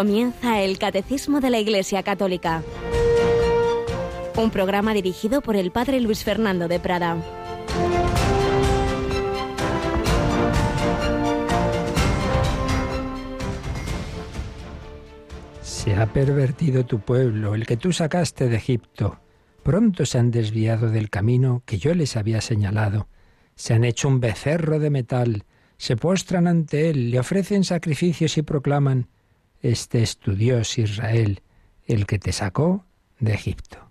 Comienza el Catecismo de la Iglesia Católica. Un programa dirigido por el Padre Luis Fernando de Prada. Se ha pervertido tu pueblo, el que tú sacaste de Egipto. Pronto se han desviado del camino que yo les había señalado. Se han hecho un becerro de metal, se postran ante él, le ofrecen sacrificios y proclaman, Este es tu Dios Israel, el que te sacó de Egipto.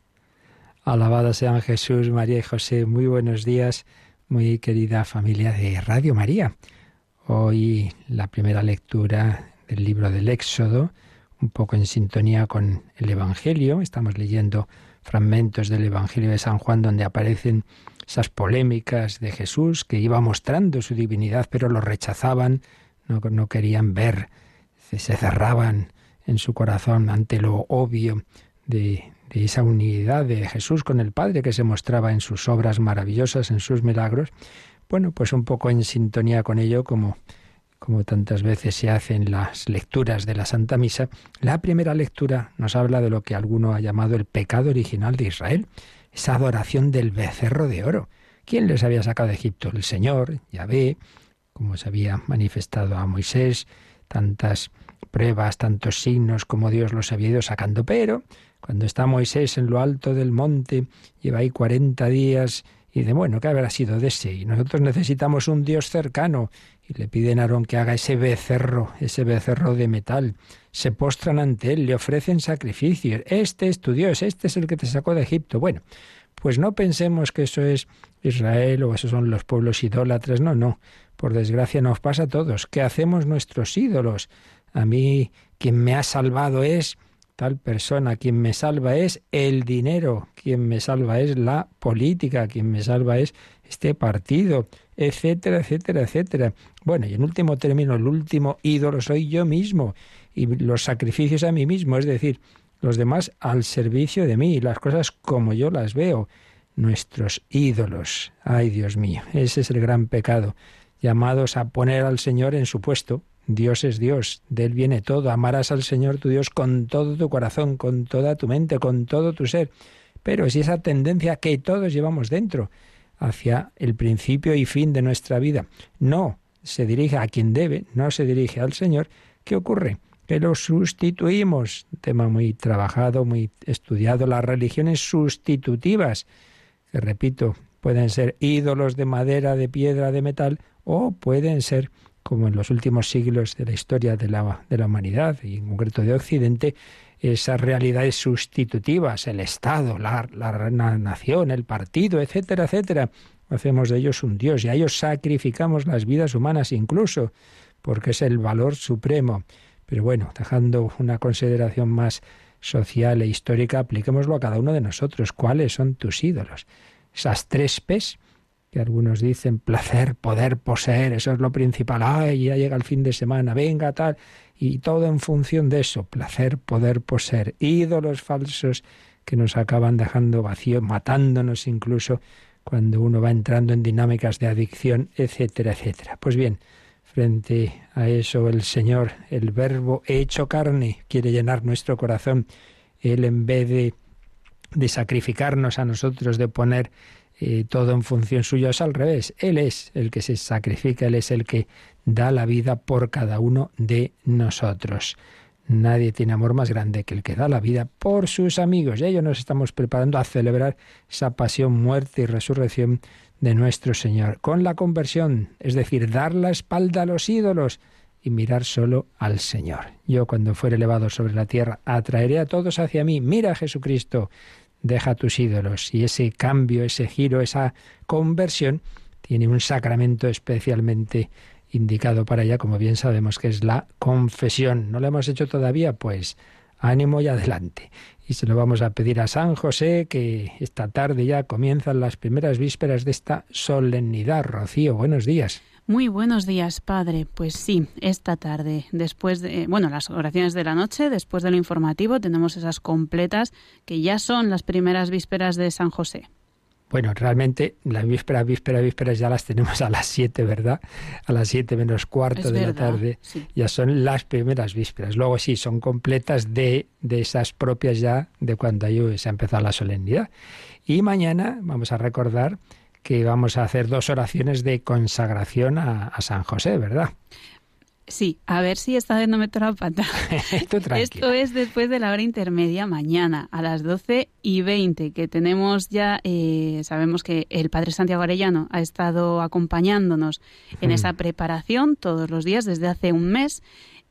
Alabado sean Jesús, María y José. Muy buenos días, muy querida familia de Radio María. Hoy la primera lectura del libro del Éxodo, un poco en sintonía con el Evangelio. Estamos leyendo fragmentos del Evangelio de San Juan donde aparecen esas polémicas de Jesús que iba mostrando su divinidad, pero lo rechazaban, no, no querían ver, se cerraban en su corazón ante lo obvio de, de esa unidad de Jesús con el Padre que se mostraba en sus obras maravillosas, en sus milagros. Bueno, pues un poco en sintonía con ello, como como tantas veces se hace en las lecturas de la Santa Misa, la primera lectura nos habla de lo que alguno ha llamado el pecado original de Israel, esa adoración del becerro de oro. ¿Quién les había sacado de Egipto? El Señor, Yahvé, como se había manifestado a Moisés, tantas pruebas, tantos signos como Dios los había ido sacando, pero cuando está Moisés en lo alto del monte, lleva ahí cuarenta días y dice, bueno, ¿qué habrá sido de ese? Y nosotros necesitamos un Dios cercano y le piden a Aarón que haga ese becerro, ese becerro de metal. Se postran ante él, le ofrecen sacrificios. Este es tu Dios, este es el que te sacó de Egipto. Bueno, pues no pensemos que eso es Israel o esos son los pueblos idólatras. No, no. Por desgracia nos pasa a todos. ¿Qué hacemos nuestros ídolos? A mí quien me ha salvado es tal persona, quien me salva es el dinero, quien me salva es la política, quien me salva es este partido, etcétera, etcétera, etcétera. Bueno, y en último término, el último ídolo soy yo mismo y los sacrificios a mí mismo, es decir, los demás al servicio de mí, las cosas como yo las veo, nuestros ídolos. Ay, Dios mío, ese es el gran pecado, llamados a poner al Señor en su puesto. Dios es Dios, de Él viene todo. Amarás al Señor tu Dios con todo tu corazón, con toda tu mente, con todo tu ser. Pero si esa tendencia que todos llevamos dentro, hacia el principio y fin de nuestra vida. No se dirige a quien debe, no se dirige al Señor. ¿Qué ocurre? Que lo sustituimos. Tema muy trabajado, muy estudiado. Las religiones sustitutivas, que repito, pueden ser ídolos de madera, de piedra, de metal, o pueden ser, como en los últimos siglos de la historia de la, de la humanidad, y en concreto de Occidente, esas realidades sustitutivas, el Estado, la, la, nación, el partido, etcétera, etcétera. Hacemos de ellos un Dios y a ellos sacrificamos las vidas humanas incluso, porque es el valor supremo. Pero bueno, dejando una consideración más social e histórica, apliquémoslo a cada uno de nosotros. ¿Cuáles son tus ídolos? Esas tres P's que algunos dicen placer, poder, poseer, eso es lo principal. Ay, ya llega el fin de semana, venga, tal y todo en función de eso, placer, poder, poseer, ídolos falsos que nos acaban dejando vacío, matándonos incluso cuando uno va entrando en dinámicas de adicción, etcétera, etcétera. Pues bien, frente a eso el Señor, el verbo hecho carne, quiere llenar nuestro corazón. Él en vez de, sacrificarnos a nosotros, de poner eh, todo en función suya, es al revés. Él es el que se sacrifica, Él es el que da la vida por cada uno de nosotros. Nadie tiene amor más grande que el que da la vida por sus amigos. Y ello nos estamos preparando a celebrar esa pasión, muerte y resurrección de nuestro Señor. Con la conversión, es decir, dar la espalda a los ídolos y mirar solo al Señor. Yo cuando fuere elevado sobre la tierra, atraeré a todos hacia mí. Mira Jesucristo, deja tus ídolos. Y ese cambio, ese giro, esa conversión tiene un sacramento especialmente indicado para ella, como bien sabemos que es la confesión. ¿No lo hemos hecho todavía? Pues ánimo y adelante. Y se lo vamos a pedir a San José, que esta tarde ya comienzan las primeras vísperas de esta solemnidad. Rocío, buenos días. Muy buenos días, Padre. Pues sí, esta tarde, después de, bueno, las oraciones de la noche, después de lo informativo, tenemos esas completas que ya son las primeras vísperas de San José. Bueno, realmente las vísperas, vísperas, vísperas ya las tenemos a las 7, ¿verdad? A las 7 menos cuarto de la tarde. Ya son las primeras vísperas. Luego sí, son completas de, de esas propias ya de cuando se ha empezado la solemnidad. Y mañana vamos a recordar que vamos a hacer dos oraciones de consagración a, a San José, ¿verdad? Sí, a ver si esta vez no meto la pata. Esto es después de la hora intermedia mañana a las 12 y 20, que tenemos ya, eh, sabemos que el Padre Santiago Arellano ha estado acompañándonos en esa preparación todos los días desde hace un mes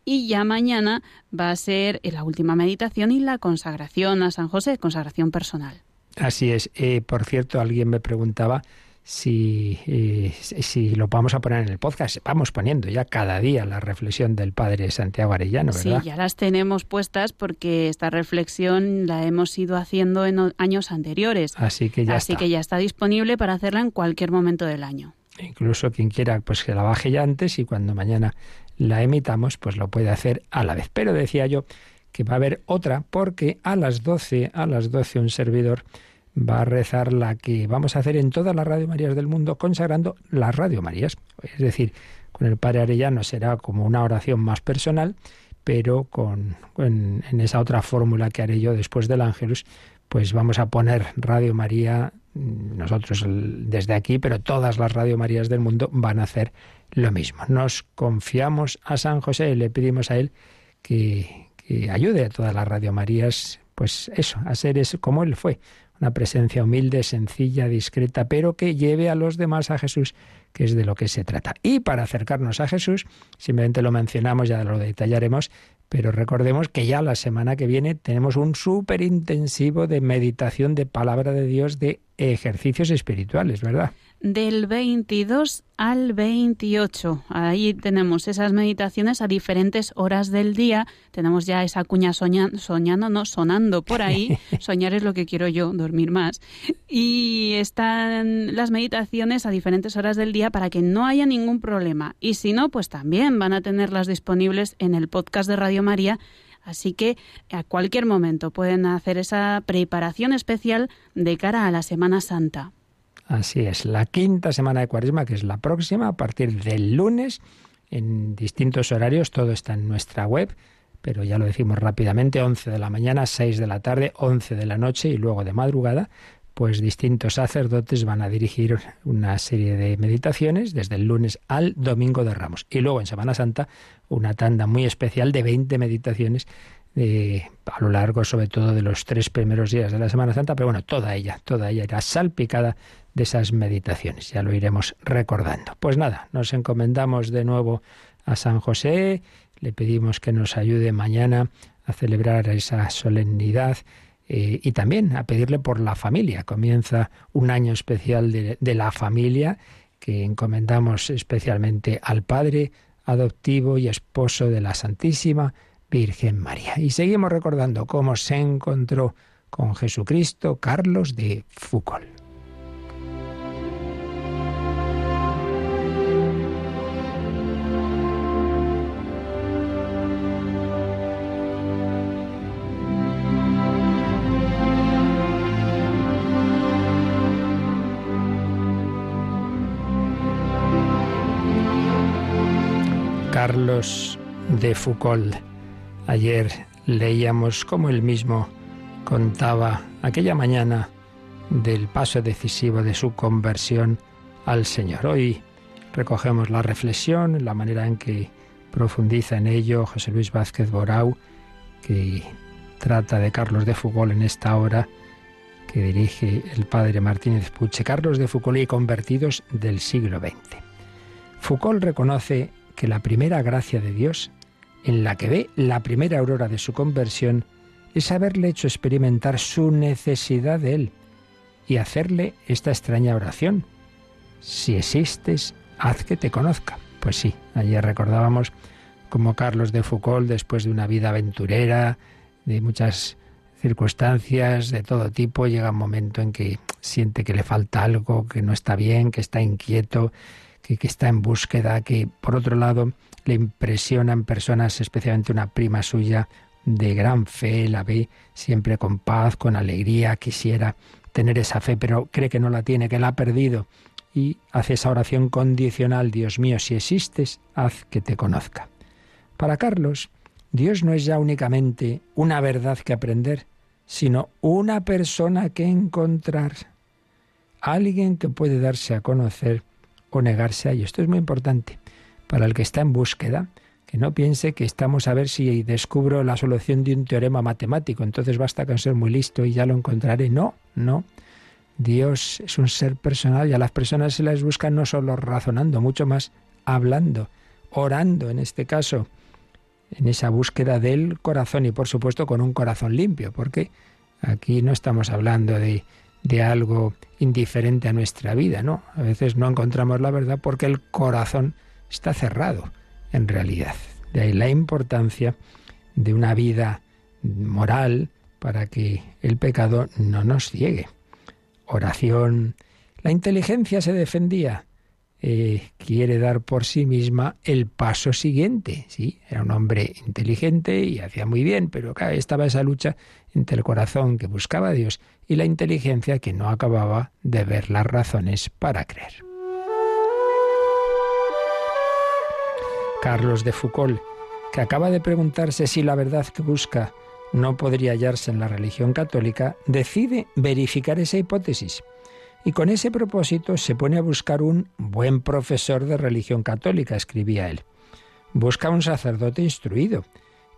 y ya mañana va a ser la última meditación y la consagración a San José, consagración personal. Así es. Eh, por cierto, alguien me preguntaba si, eh, si lo vamos a poner en el podcast. Vamos poniendo ya cada día la reflexión del padre Santiago Arellano, ¿verdad? Sí, ya las tenemos puestas porque esta reflexión la hemos ido haciendo en años anteriores. Así que ya Así que ya está disponible para hacerla en cualquier momento del año. Incluso quien quiera, pues que la baje ya antes y cuando mañana la emitamos, pues lo puede hacer a la vez. Pero decía yo que va a haber otra porque a las 12, a las 12 un servidor va a rezar la que vamos a hacer en todas las Radio Marías del mundo, consagrando las Radio Marías. Es decir, con el Padre Arellano será como una oración más personal, pero con, en, esa otra fórmula que haré yo después del Ángelus, pues vamos a poner Radio María, mm, nosotros desde aquí, pero todas las Radio Marías del mundo van a hacer lo mismo. Nos confiamos a San José, le pedimos a él que, que ayude a todas las Radio Marías, pues eso, a ser eso, como él fue, una presencia humilde, sencilla, discreta, pero que lleve a los demás a Jesús, que es de lo que se trata. Y para acercarnos a Jesús, simplemente lo mencionamos, ya lo detallaremos, pero recordemos que ya la semana que viene tenemos un súper intensivo de meditación de palabra de Dios, de ejercicios espirituales, ¿verdad? Del 22 al 28. Ahí tenemos esas meditaciones a diferentes horas del día. Tenemos ya esa cuña soñando, no, sonando por ahí. Soñar es lo que quiero yo, dormir más. Y están las meditaciones a diferentes horas del día para que no haya ningún problema. Y si no, pues también van a tenerlas disponibles en el podcast de Radio María. Así que a cualquier momento pueden hacer esa preparación especial de cara a la Semana Santa. Así es, la quinta semana de Cuaresma, que es la próxima, a partir del lunes, en distintos horarios, todo está en nuestra web, pero ya lo decimos rápidamente, 11 de la mañana, 6 de la tarde, 11 de la noche y luego de madrugada, pues distintos sacerdotes van a dirigir una serie de meditaciones desde el lunes al domingo de Ramos. Y luego en Semana Santa una tanda muy especial de 20 meditaciones eh, a lo largo sobre todo de los tres primeros días de la Semana Santa, pero bueno, toda ella, toda ella era salpicada de esas meditaciones. Ya lo iremos recordando. Pues nada, nos encomendamos de nuevo a San José, le pedimos que nos ayude mañana a celebrar esa solemnidad eh, y también a pedirle por la familia. Comienza un año especial de, de la familia que encomendamos especialmente al Padre adoptivo y esposo de la Santísima Virgen María. Y seguimos recordando cómo se encontró con Jesucristo Carlos de Foucault. De Foucault. Ayer leíamos cómo él mismo contaba aquella mañana del paso decisivo de su conversión al Señor. Hoy recogemos la reflexión, la manera en que profundiza en ello José Luis Vázquez Borau, que trata de Carlos de Foucault en esta hora que dirige el padre Martínez Puche, Carlos de Foucault y convertidos del siglo XX. Foucault reconoce que la primera gracia de Dios, en la que ve la primera aurora de su conversión, es haberle hecho experimentar su necesidad de Él y hacerle esta extraña oración. Si existes, haz que te conozca. Pues sí, ayer recordábamos como Carlos de Foucault, después de una vida aventurera, de muchas circunstancias de todo tipo, llega un momento en que siente que le falta algo, que no está bien, que está inquieto, que, está en búsqueda, que por otro lado le impresionan personas, especialmente una prima suya, de gran fe, la ve siempre con paz, con alegría, quisiera tener esa fe, pero cree que no la tiene, que la ha perdido. Y hace esa oración condicional, Dios mío, si existes, haz que te conozca. Para Carlos, Dios no es ya únicamente una verdad que aprender, sino una persona que encontrar, alguien que puede darse a conocer o negarse a ello. Esto es muy importante para el que está en búsqueda, que no piense que estamos a ver si descubro la solución de un teorema matemático, entonces basta con ser muy listo y ya lo encontraré. No, no. Dios es un ser personal y a las personas se las busca no solo razonando, mucho más hablando, orando en este caso, en esa búsqueda del corazón y por supuesto con un corazón limpio, porque aquí no estamos hablando de, de algo indiferente a nuestra vida, ¿no? A veces no encontramos la verdad porque el corazón está cerrado en realidad. De ahí la importancia de una vida moral para que el pecado no nos ciegue. Oración. La inteligencia se defendía. Eh, quiere dar por sí misma el paso siguiente. Sí, era un hombre inteligente y hacía muy bien, pero acá estaba esa lucha entre el corazón que buscaba a Dios y la inteligencia que no acababa de ver las razones para creer. Carlos de Foucault, que acaba de preguntarse si la verdad que busca no podría hallarse en la religión católica, decide verificar esa hipótesis. Y con ese propósito se pone a buscar un buen profesor de religión católica, escribía él. Busca un sacerdote instruido,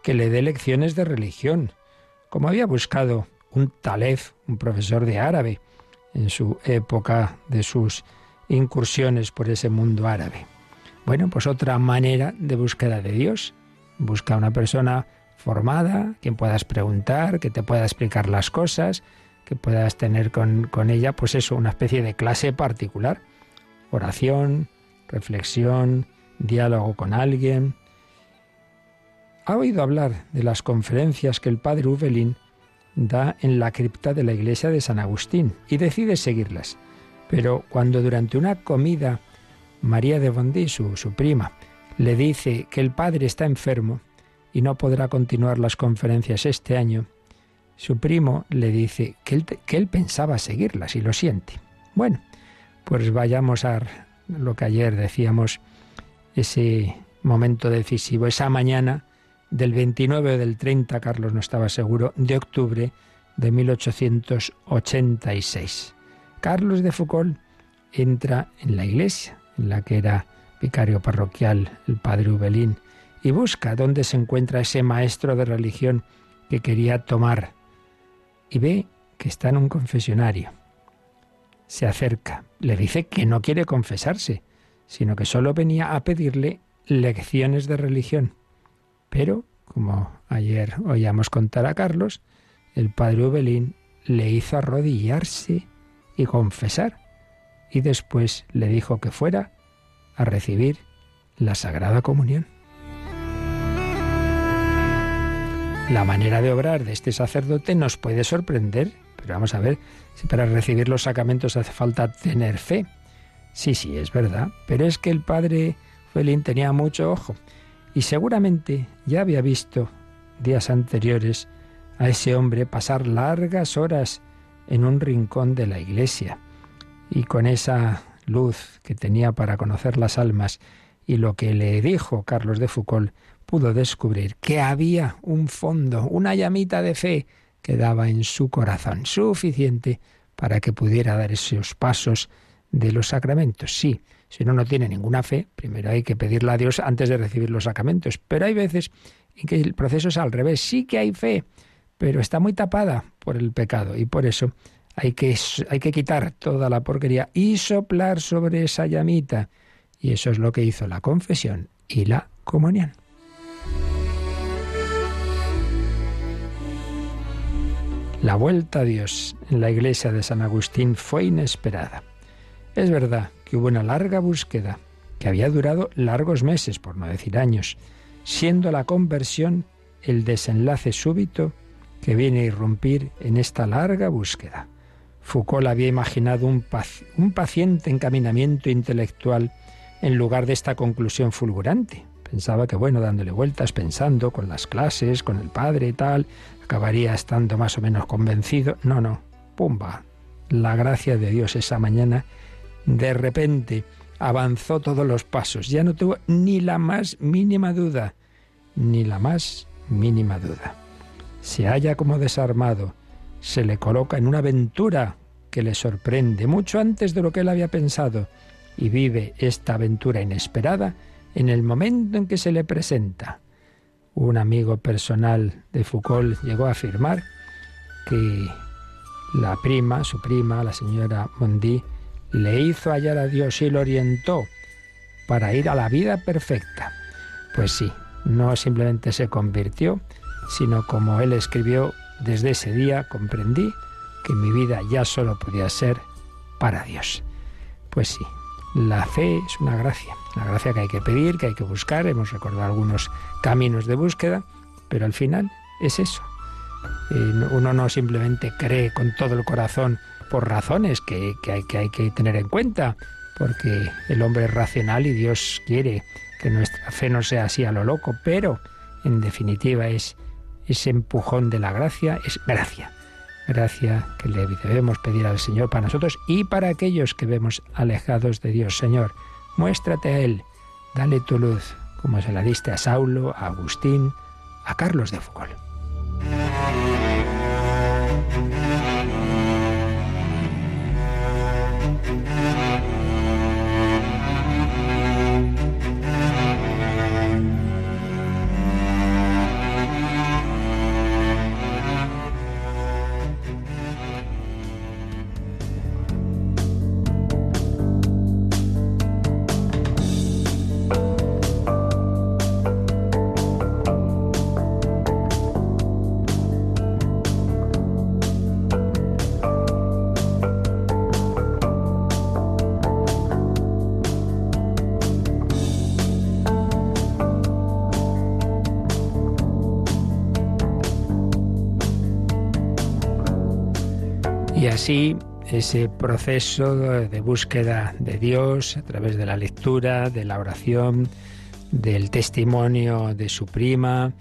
que le dé lecciones de religión, como había buscado un talef, un profesor de árabe, en su época de sus incursiones por ese mundo árabe. Bueno, pues otra manera de búsqueda de Dios. Busca una persona formada, quien puedas preguntar, que te pueda explicar las cosas, que puedas tener con, con ella, pues eso, una especie de clase particular. Oración, reflexión, diálogo con alguien. Ha oído hablar de las conferencias que el padre Uvelin da en la cripta de la iglesia de San Agustín y decide seguirlas. Pero cuando durante una comida María de Bondy, su, prima, le dice que el padre está enfermo y no podrá continuar las conferencias este año, su primo le dice que él, pensaba seguirlas y lo siente. Bueno, pues vayamos a lo que ayer decíamos, ese momento decisivo, esa mañana del 29 o del 30, Carlos no estaba seguro, de octubre de 1886. Carlos de Foucault entra en la iglesia en la que era vicario parroquial el padre Ubelín, y busca dónde se encuentra ese maestro de religión que quería tomar. Y ve que está en un confesionario. Se acerca, le dice que no quiere confesarse, sino que solo venía a pedirle lecciones de religión. Pero, como ayer oíamos contar a Carlos, el padre Ubelín le hizo arrodillarse y confesar y después le dijo que fuera a recibir la Sagrada Comunión. La manera de obrar de este sacerdote nos puede sorprender, pero vamos a ver si para recibir los sacramentos hace falta tener fe. Sí, sí, es verdad, pero es que el padre Felín tenía mucho ojo y seguramente ya había visto días anteriores a ese hombre pasar largas horas en un rincón de la iglesia y con esa luz que tenía para conocer las almas y lo que le dijo Carlos de Foucault, pudo descubrir que había un fondo, una llamita de fe que daba en su corazón, suficiente para que pudiera dar esos pasos de los sacramentos. Sí, si uno no tiene ninguna fe, primero hay que pedirle a Dios antes de recibir los sacramentos. Pero hay veces en que el proceso es al revés. Sí que hay fe, pero está muy tapada por el pecado y por eso hay que, hay que quitar toda la porquería y soplar sobre esa llamita. Y eso es lo que hizo la confesión y la comunión. La vuelta a Dios en la iglesia de San Agustín fue inesperada. Es verdad que hubo una larga búsqueda que había durado largos meses, por no decir años, siendo la conversión el desenlace súbito que viene a irrumpir en esta larga búsqueda. Foucault había imaginado un, un paciente encaminamiento intelectual en lugar de esta conclusión fulgurante. Pensaba que, bueno, dándole vueltas, pensando con las clases, con el padre y tal, acabaría estando más o menos convencido. No, no, pumba. la gracia de Dios esa mañana, de repente avanzó todos los pasos. Ya no tuvo ni la más mínima duda, ni la más mínima duda. Se halla como desarmado, se le coloca en una aventura que le sorprende mucho antes de lo que él había pensado y vive esta aventura inesperada en el momento en que se le presenta. Un amigo personal de Foucault llegó a afirmar que la prima, su prima, la señora Mondi, le hizo hallar a Dios y lo orientó para ir a la vida perfecta. Pues sí, no simplemente se convirtió, sino como él escribió, desde ese día comprendí que mi vida ya solo podía ser para Dios. Pues sí, la fe es una gracia, la gracia que hay que pedir, que hay que buscar, hemos recordado algunos caminos de búsqueda, pero al final es eso. Eh, uno no simplemente cree con todo el corazón por razones que, hay, que hay que tener en cuenta, porque el hombre es racional y Dios quiere que nuestra fe no sea así a lo loco, pero en definitiva es ese empujón de la gracia, es gracia. Gracia que le debemos pedir al Señor para nosotros y para aquellos que vemos alejados de Dios. Señor, muéstrate a Él, dale tu luz, como se la diste a Saulo, a Agustín, a Carlos de Foucault. Así ese proceso de búsqueda de Dios a través de la lectura, de la oración, del testimonio de su prima,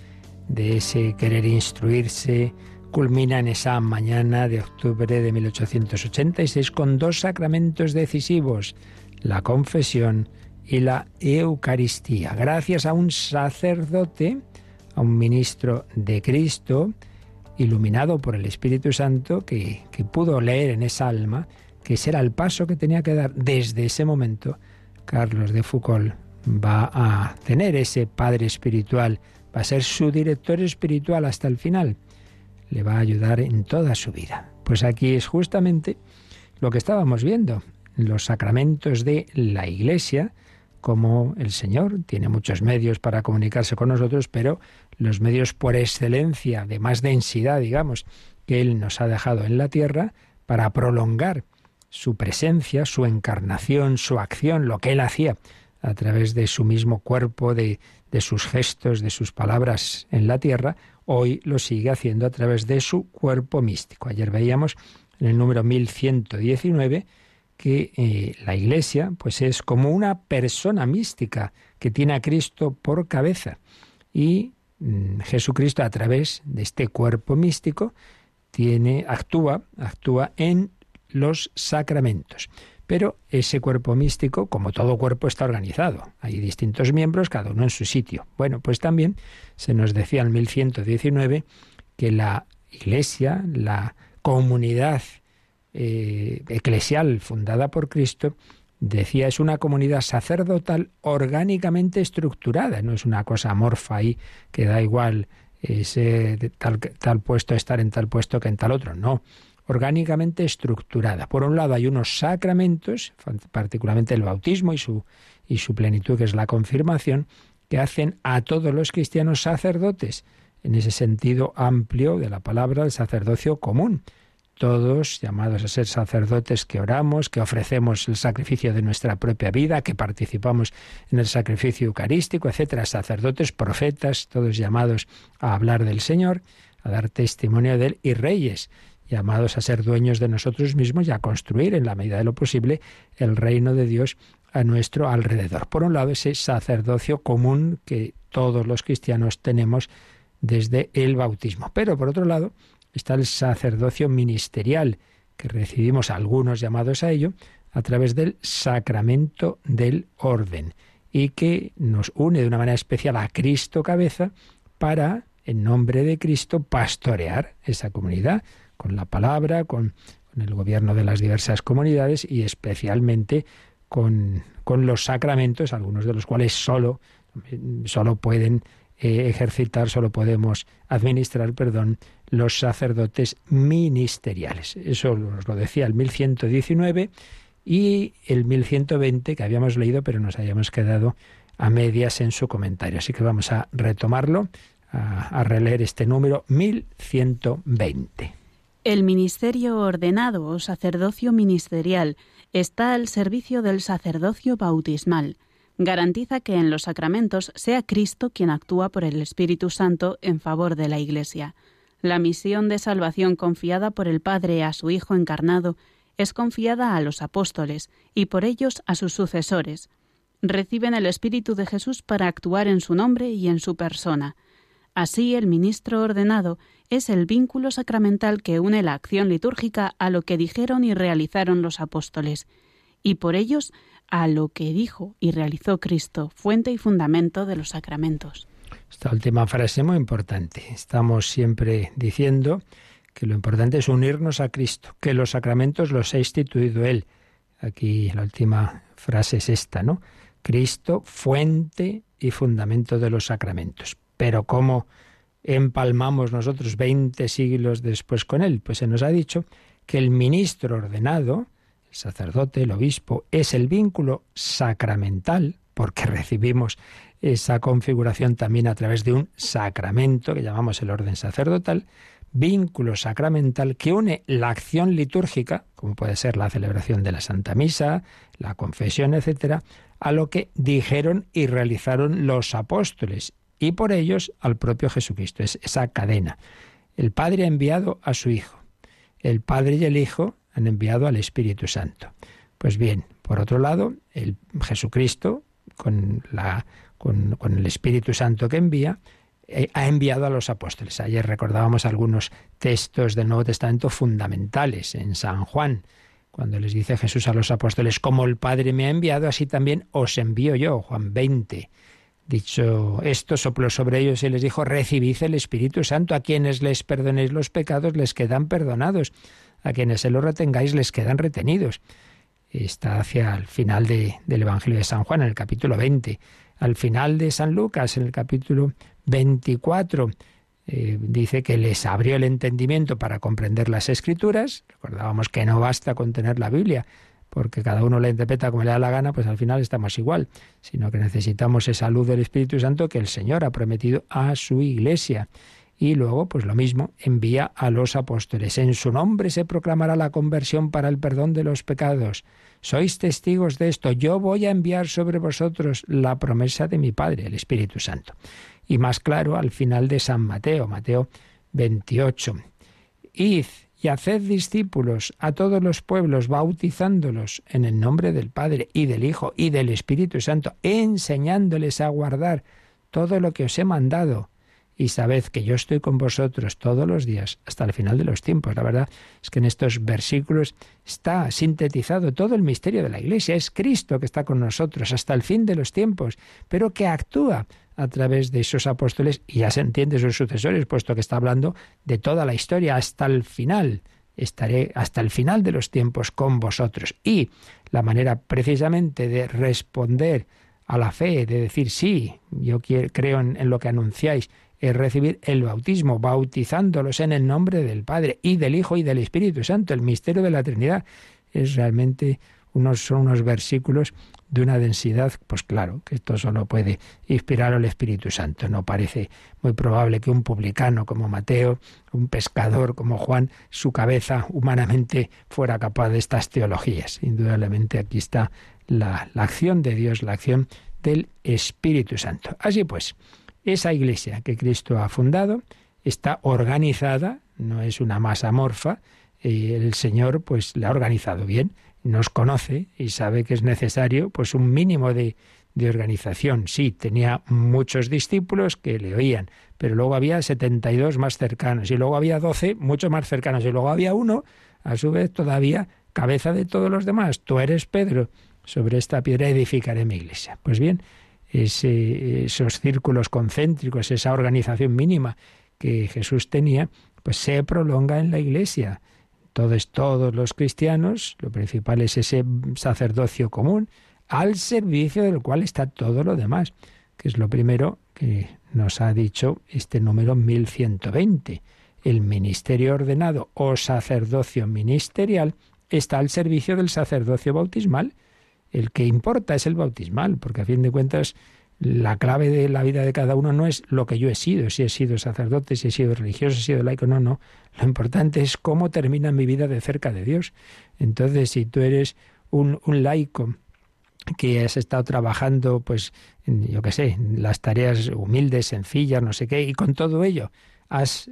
de ese querer instruirse, culmina en esa mañana de octubre de 1886 con dos sacramentos decisivos, la confesión y la Eucaristía. Gracias a un sacerdote, a un ministro de Cristo, iluminado por el Espíritu Santo, que, pudo leer en esa alma que ese era el paso que tenía que dar desde ese momento. Carlos de Foucault va a tener ese padre espiritual, va a ser su director espiritual hasta el final. Le va a ayudar en toda su vida. Pues aquí es justamente lo que estábamos viendo, los sacramentos de la Iglesia, como el Señor tiene muchos medios para comunicarse con nosotros, pero los medios por excelencia, de más densidad, digamos, que Él nos ha dejado en la tierra, para prolongar su presencia, su encarnación, su acción, lo que Él hacía a través de su mismo cuerpo, de, de sus gestos, de sus palabras en la tierra, hoy lo sigue haciendo a través de su cuerpo místico. Ayer veíamos en el número 1119 que eh, la Iglesia pues es como una persona mística que tiene a Cristo por cabeza y Jesucristo a través de este cuerpo místico tiene actúa actúa en los sacramentos. Pero ese cuerpo místico, como todo cuerpo, está organizado. Hay distintos miembros, cada uno en su sitio. Bueno, pues también se nos decía en 1119 que la Iglesia, la comunidad eh, eclesial fundada por Cristo, decía, es una comunidad sacerdotal orgánicamente estructurada, no es una cosa amorfa ahí que da igual ese tal, tal puesto estar en tal puesto que en tal otro, no, orgánicamente estructurada. Por un lado hay unos sacramentos, particularmente el bautismo y su, y su plenitud, que es la confirmación, que hacen a todos los cristianos sacerdotes, en ese sentido amplio de la palabra, el sacerdocio común todos llamados a ser sacerdotes que oramos, que ofrecemos el sacrificio de nuestra propia vida, que participamos en el sacrificio eucarístico, etcétera, sacerdotes, profetas, todos llamados a hablar del Señor, a dar testimonio de él y reyes, llamados a ser dueños de nosotros mismos y a construir en la medida de lo posible el reino de Dios a nuestro alrededor. Por un lado, ese sacerdocio común que todos los cristianos tenemos desde el bautismo. Pero por otro lado, está el sacerdocio ministerial, que recibimos algunos llamados a ello a través del sacramento del orden y que nos une de una manera especial a Cristo cabeza para, en nombre de Cristo, pastorear esa comunidad con la palabra, con, el gobierno de las diversas comunidades y especialmente con, los sacramentos, algunos de los cuales solo, solo pueden eh, ejercitar, solo podemos administrar, perdón, los sacerdotes ministeriales. Eso nos lo decía el 1119 y el 1120 que habíamos leído, pero nos habíamos quedado a medias en su comentario. Así que vamos a retomarlo, a, releer este número 1120. El ministerio ordenado o sacerdocio ministerial está al servicio del sacerdocio bautismal. Garantiza que en los sacramentos sea Cristo quien actúa por el Espíritu Santo en favor de la Iglesia. La misión de salvación confiada por el Padre a su Hijo encarnado es confiada a los apóstoles y por ellos a sus sucesores. Reciben el Espíritu de Jesús para actuar en su nombre y en su persona. Así, el ministro ordenado es el vínculo sacramental que une la acción litúrgica a lo que dijeron y realizaron los apóstoles, y por ellos a lo que dijo y realizó Cristo, fuente y fundamento de los sacramentos. Esta última frase es muy importante. Estamos siempre diciendo que lo importante es unirnos a Cristo, que los sacramentos los ha instituido Él. Aquí la última frase es esta, ¿no? Cristo, fuente y fundamento de los sacramentos. Pero ¿cómo empalmamos nosotros 20 siglos después con Él? Pues se nos ha dicho que el ministro ordenado, el sacerdote, el obispo, es el vínculo sacramental, porque recibimos esa configuración también a través de un sacramento que llamamos el orden sacerdotal, vínculo sacramental que une la acción litúrgica, como puede ser la celebración de la Santa Misa, la confesión, etcétera, a lo que dijeron y realizaron los apóstoles y por ellos al propio Jesucristo. Es esa cadena. El Padre ha enviado a su Hijo. El Padre y el Hijo han enviado al Espíritu Santo. Pues bien, por otro lado, el Jesucristo, con, la, con, el Espíritu Santo que envía, eh, ha enviado a los apóstoles. Ayer recordábamos algunos textos del Nuevo Testamento fundamentales en San Juan, cuando les dice Jesús a los apóstoles, como el Padre me ha enviado, así también os envío yo, Juan 20. Dicho esto, sopló sobre ellos y les dijo, recibid el Espíritu Santo, a quienes les perdonéis los pecados les quedan perdonados, a quienes se los retengáis les quedan retenidos. Está hacia el final del Evangelio de San Juan, en el capítulo 20. Al final de San Lucas, en el capítulo 24 eh, dice que les abrió el entendimiento para comprender las escrituras. Recordábamos que no basta con tener la Biblia, porque cada uno la interpreta como le da la gana, pues al final estamos igual, sino que necesitamos esa luz del Espíritu Santo que el Señor ha prometido a su iglesia. Y luego, pues lo mismo, envía a los apóstoles. En su nombre se proclamará la conversión para el perdón de los pecados. Sois testigos de esto. Yo voy a enviar sobre vosotros la promesa de mi Padre, el Espíritu Santo y más claro al final de San Mateo, Mateo 28. Id y haced discípulos a todos los pueblos, bautizándolos en el nombre del Padre y del Hijo y del Espíritu Santo, enseñándoles a guardar todo lo que os he mandado y sabed que yo estoy con vosotros todos los días hasta el final de los tiempos. La verdad es que en estos versículos está sintetizado todo el misterio de la Iglesia. Es Cristo que está con nosotros hasta el fin de los tiempos, pero que actúa a través de esos apóstoles y ya se entiende sus sucesores, puesto que está hablando de toda la historia hasta el final. Estaré hasta el final de los tiempos con vosotros. Y la manera precisamente de responder a la fe, de decir sí, yo creo en lo que anunciáis, es recibir el bautismo, bautizándolos en el nombre del Padre y del Hijo y del Espíritu Santo. El misterio de la Trinidad es realmente unos, son unos versículos de una densidad, pues claro, que esto solo puede inspirar al Espíritu Santo. No parece muy probable que un publicano como Mateo, un pescador como Juan, su cabeza humanamente fuera capaz de estas teologías. Indudablemente aquí está la, la acción de Dios, la acción del Espíritu Santo. Así pues, esa iglesia que Cristo ha fundado está organizada, no es una masa morfa, y el Señor pues la ha organizado bien, nos conoce y sabe que es necesario pues un mínimo de, de organización. Sí, tenía muchos discípulos que le oían, pero luego había 72 más cercanos y luego había 12 mucho más cercanos y luego había uno a su vez todavía cabeza de todos los demás. Tú eres Pedro, sobre esta piedra edificaré mi iglesia. Pues bien, esos círculos concéntricos, esa organización mínima que Jesús tenía, pues se prolonga en la iglesia. Todos, todos los cristianos, lo principal es ese sacerdocio común, al servicio del cual está todo lo demás, que es lo primero que nos ha dicho este número 1120. El ministerio ordenado o sacerdocio ministerial está al servicio del sacerdocio bautismal. El que importa es el bautismal, porque a fin de cuentas la clave de la vida de cada uno no es lo que yo he sido, si he sido sacerdote, si he sido religioso, si he sido laico, no, no. Lo importante es cómo termina mi vida de cerca de Dios. Entonces, si tú eres un, un laico que has estado trabajando, pues, yo qué sé, las tareas humildes, sencillas, no sé qué, y con todo ello has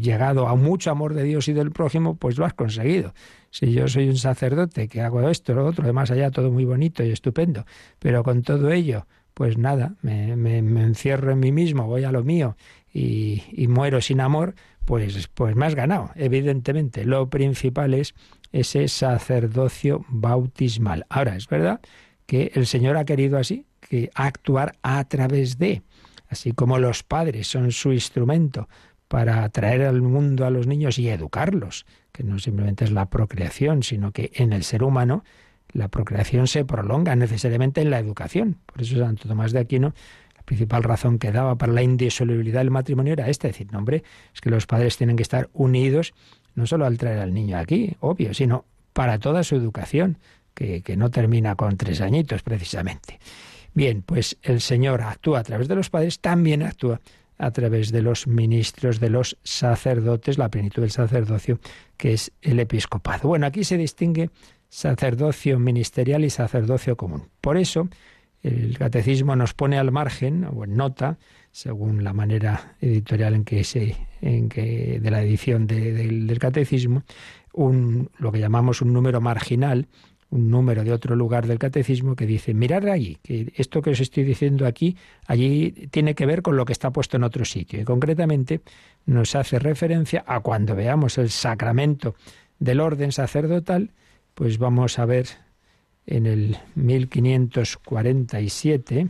llegado a mucho amor de Dios y del prójimo, pues lo has conseguido. Si yo soy un sacerdote que hago esto, lo otro, de más allá, todo muy bonito y estupendo, pero con todo ello, pues nada, me, me, encierro en mí mismo, voy a lo mío y, muero sin amor, pues, pues me has ganado, evidentemente. Lo principal es ese sacerdocio bautismal. Ahora, es verdad que el Señor ha querido así, que actuar a través de así como los padres son su instrumento para traer al mundo a los niños y educarlos, que no simplemente es la procreación, sino que en el ser humano la procreación se prolonga necesariamente en la educación. Por eso Santo Tomás de Aquino, la principal razón que daba para la indisolubilidad del matrimonio era esta, decir, no hombre, es que los padres tienen que estar unidos no solo al traer al niño aquí, obvio, sino para toda su educación, que, que no termina con tres añitos precisamente. Bien, pues el Señor actúa a través de los padres, también actúa a través de los ministros, de los sacerdotes, la plenitud del sacerdocio, que es el episcopado. Bueno, aquí se distingue sacerdocio ministerial y sacerdocio común. Por eso, el catecismo nos pone al margen, o en nota, según la manera editorial en que se, en que, de la edición del catecismo, un, lo que llamamos un número marginal, un número de otro lugar del catecismo que dice, mirad allí, que esto que os estoy diciendo aquí, allí tiene que ver con lo que está puesto en otro sitio. Y concretamente nos hace referencia a cuando veamos el sacramento del orden sacerdotal, pues vamos a ver en el 1547,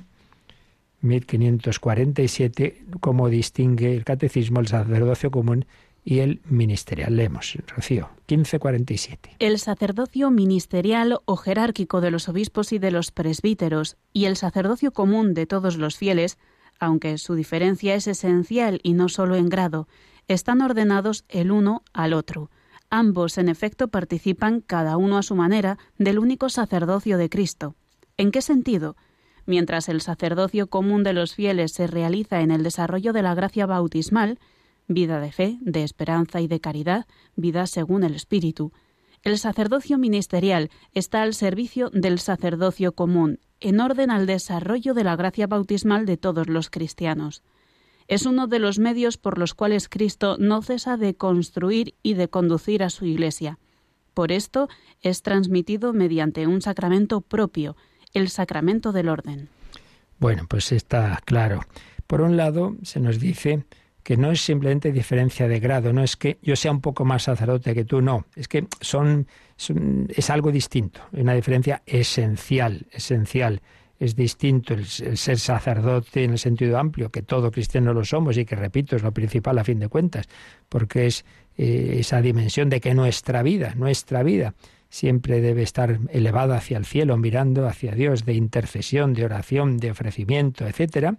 1547, cómo distingue el catecismo el sacerdocio común y el ministerial. Leemos, Rocío, 1547. El sacerdocio ministerial o jerárquico de los obispos y de los presbíteros y el sacerdocio común de todos los fieles, aunque su diferencia es esencial y no solo en grado, están ordenados el uno al otro. Ambos, en efecto, participan, cada uno a su manera, del único sacerdocio de Cristo. ¿En qué sentido? Mientras el sacerdocio común de los fieles se realiza en el desarrollo de la gracia bautismal, vida de fe, de esperanza y de caridad, vida según el Espíritu. El sacerdocio ministerial está al servicio del sacerdocio común, en orden al desarrollo de la gracia bautismal de todos los cristianos. Es uno de los medios por los cuales Cristo no cesa de construir y de conducir a su Iglesia. Por esto es transmitido mediante un sacramento propio, el sacramento del orden. Bueno, pues está claro. Por un lado, se nos dice que no es simplemente diferencia de grado, no es que yo sea un poco más sacerdote que tú, no, es que son, es algo distinto, una diferencia esencial, esencial. Es distinto el, ser sacerdote en el sentido amplio, que todo cristiano lo somos y que, repito, es lo principal a fin de cuentas, porque es eh, esa dimensión de que nuestra vida, nuestra vida, siempre debe estar elevada hacia el cielo, mirando hacia Dios, de intercesión, de oración, de ofrecimiento, etcétera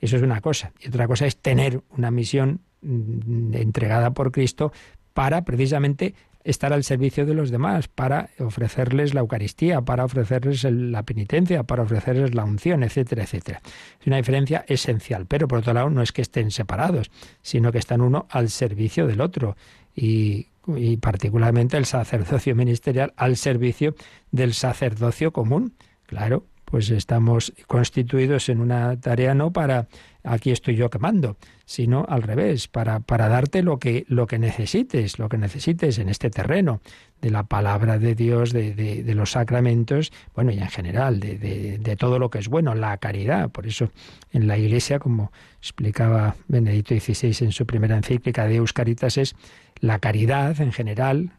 eso es una cosa. Y otra cosa es tener una misión mm, entregada por Cristo para precisamente estar al servicio de los demás, para ofrecerles la Eucaristía, para ofrecerles la penitencia, para ofrecerles la unción, etcétera, etcétera. Es una diferencia esencial, pero por otro lado no es que estén separados, sino que están uno al servicio del otro y, y particularmente el sacerdocio ministerial al servicio del sacerdocio común. Claro, pues estamos constituidos en una tarea no para aquí estoy yo quemando, sino al revés, para, para darte lo que, lo que necesites, lo que necesites en este terreno, de la palabra de Dios, de, de, los sacramentos, bueno, y en general, de, de, todo lo que es bueno, la caridad. Por eso en la Iglesia, como explicaba Benedicto XVI en su primera encíclica de Euscaritas, es la caridad en general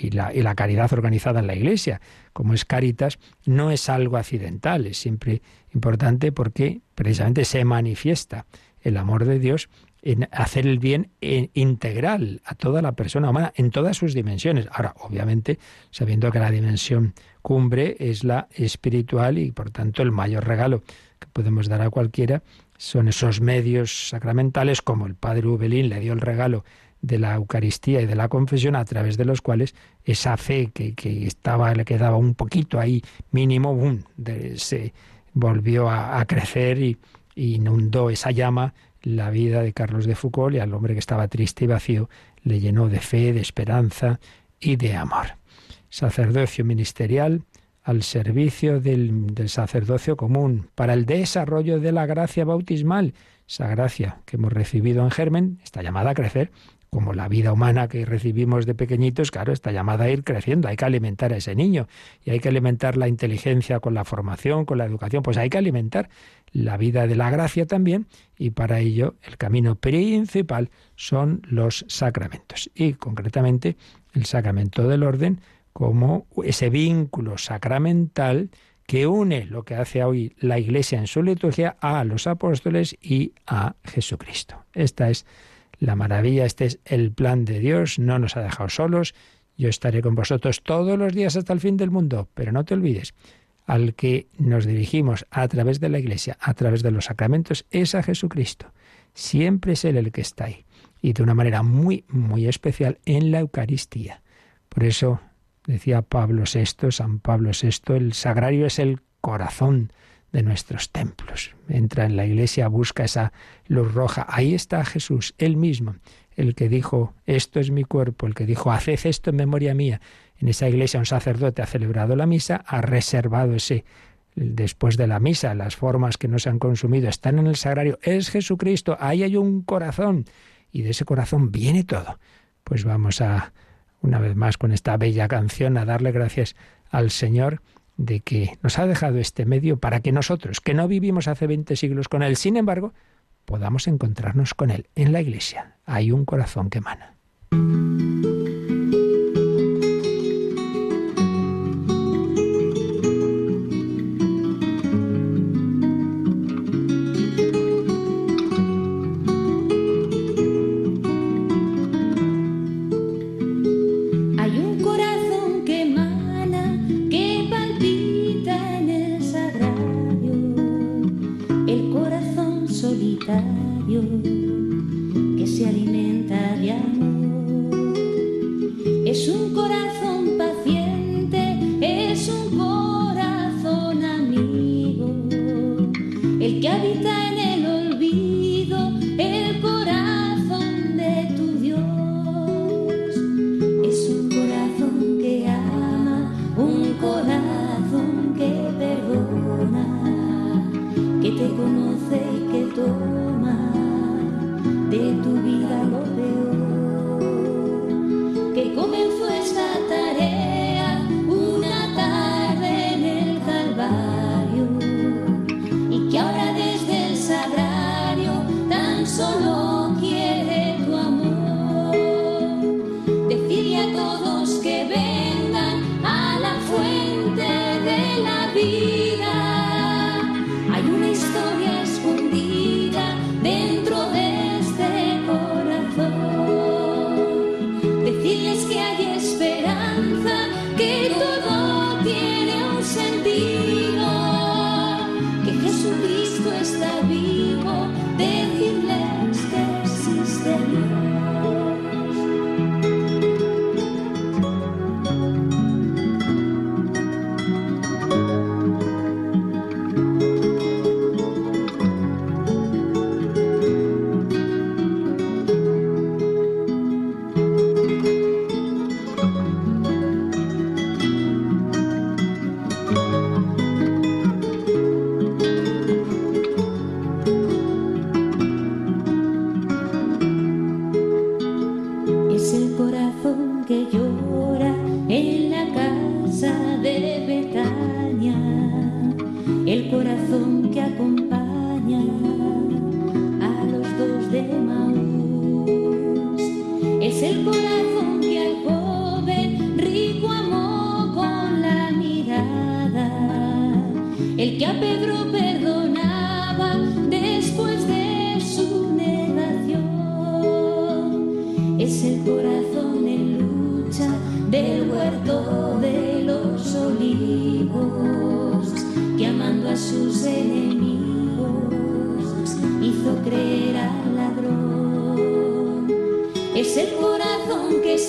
y, la, y, la, caridad organizada en la Iglesia, como es Caritas, no es algo accidental, es siempre importante porque precisamente se manifiesta el amor de Dios en hacer el bien integral a toda la persona humana en todas sus dimensiones. Ahora, obviamente, sabiendo que la dimensión cumbre es la espiritual y por tanto el mayor regalo que podemos dar a cualquiera son esos medios sacramentales como el padre Ubelín le dio el regalo de la Eucaristía y de la confesión a través de los cuales esa fe que, estaba le quedaba un poquito ahí mínimo se volvió a, crecer y, inundó esa llama la vida de Carlos de Foucault y al hombre que estaba triste y vacío le llenó de fe, de esperanza y de amor. Sacerdocio ministerial al servicio del, sacerdocio común, para el desarrollo de la gracia bautismal, esa gracia que hemos recibido en germen está llamada a crecer como la vida humana que recibimos de pequeñitos, claro, está llamada a ir creciendo, hay que alimentar a ese niño y hay que alimentar la inteligencia con la formación, con la educación, pues hay que alimentar la vida de la gracia también y para ello el camino principal son los sacramentos y concretamente el sacramento del orden como ese vínculo sacramental que une lo que hace hoy la Iglesia en su liturgia a los apóstoles y a Jesucristo. Esta es la maravilla, este es el plan de Dios, no nos ha dejado solos, yo estaré con vosotros todos los días hasta el fin del mundo, pero no te olvides, al que nos dirigimos a través de la Iglesia, a través de los sacramentos, es a Jesucristo. Siempre es Él el que está ahí, y de una manera muy, muy especial en la Eucaristía. Por eso decía Pablo VI, San Pablo VI, el sagrario es el corazón de nuestros templos. Entra en la iglesia, busca esa luz roja. Ahí está Jesús, él mismo, el que dijo, esto es mi cuerpo, el que dijo, haced esto en memoria mía. En esa iglesia un sacerdote ha celebrado la misa, ha reservado ese después de la misa, las formas que no se han consumido están en el sagrario, es Jesucristo, ahí hay un corazón y de ese corazón viene todo. Pues vamos a, una vez más con esta bella canción, a darle gracias al Señor de que nos ha dejado este medio para que nosotros, que no vivimos hace 20 siglos con Él, sin embargo, podamos encontrarnos con Él en la Iglesia. Hay un corazón que emana.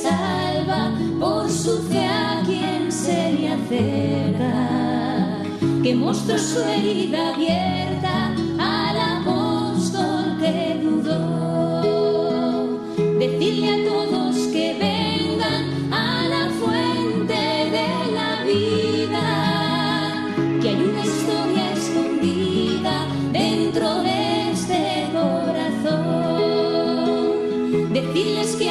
Salva por su fe a quien se le acerca que mostró su herida abierta al apóstol que dudó. Decirle a todos que vengan a la fuente de la vida, que hay una historia escondida dentro de este corazón. Decirles que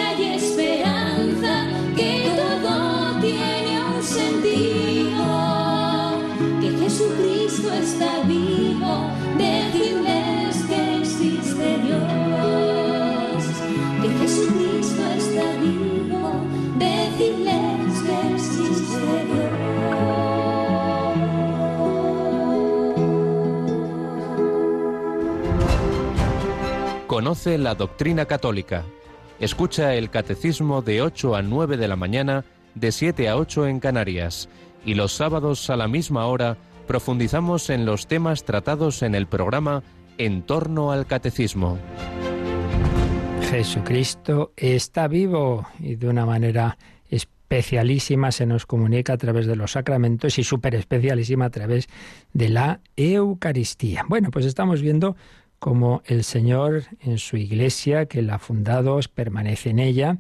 Conoce la doctrina católica. Escucha el catecismo de 8 a 9 de la mañana, de 7 a 8 en Canarias. Y los sábados a la misma hora profundizamos en los temas tratados en el programa En torno al catecismo. Jesucristo está vivo y de una manera especialísima se nos comunica a través de los sacramentos y súper especialísima a través de la Eucaristía. Bueno, pues estamos viendo cómo el Señor en su iglesia, que la ha fundado, permanece en ella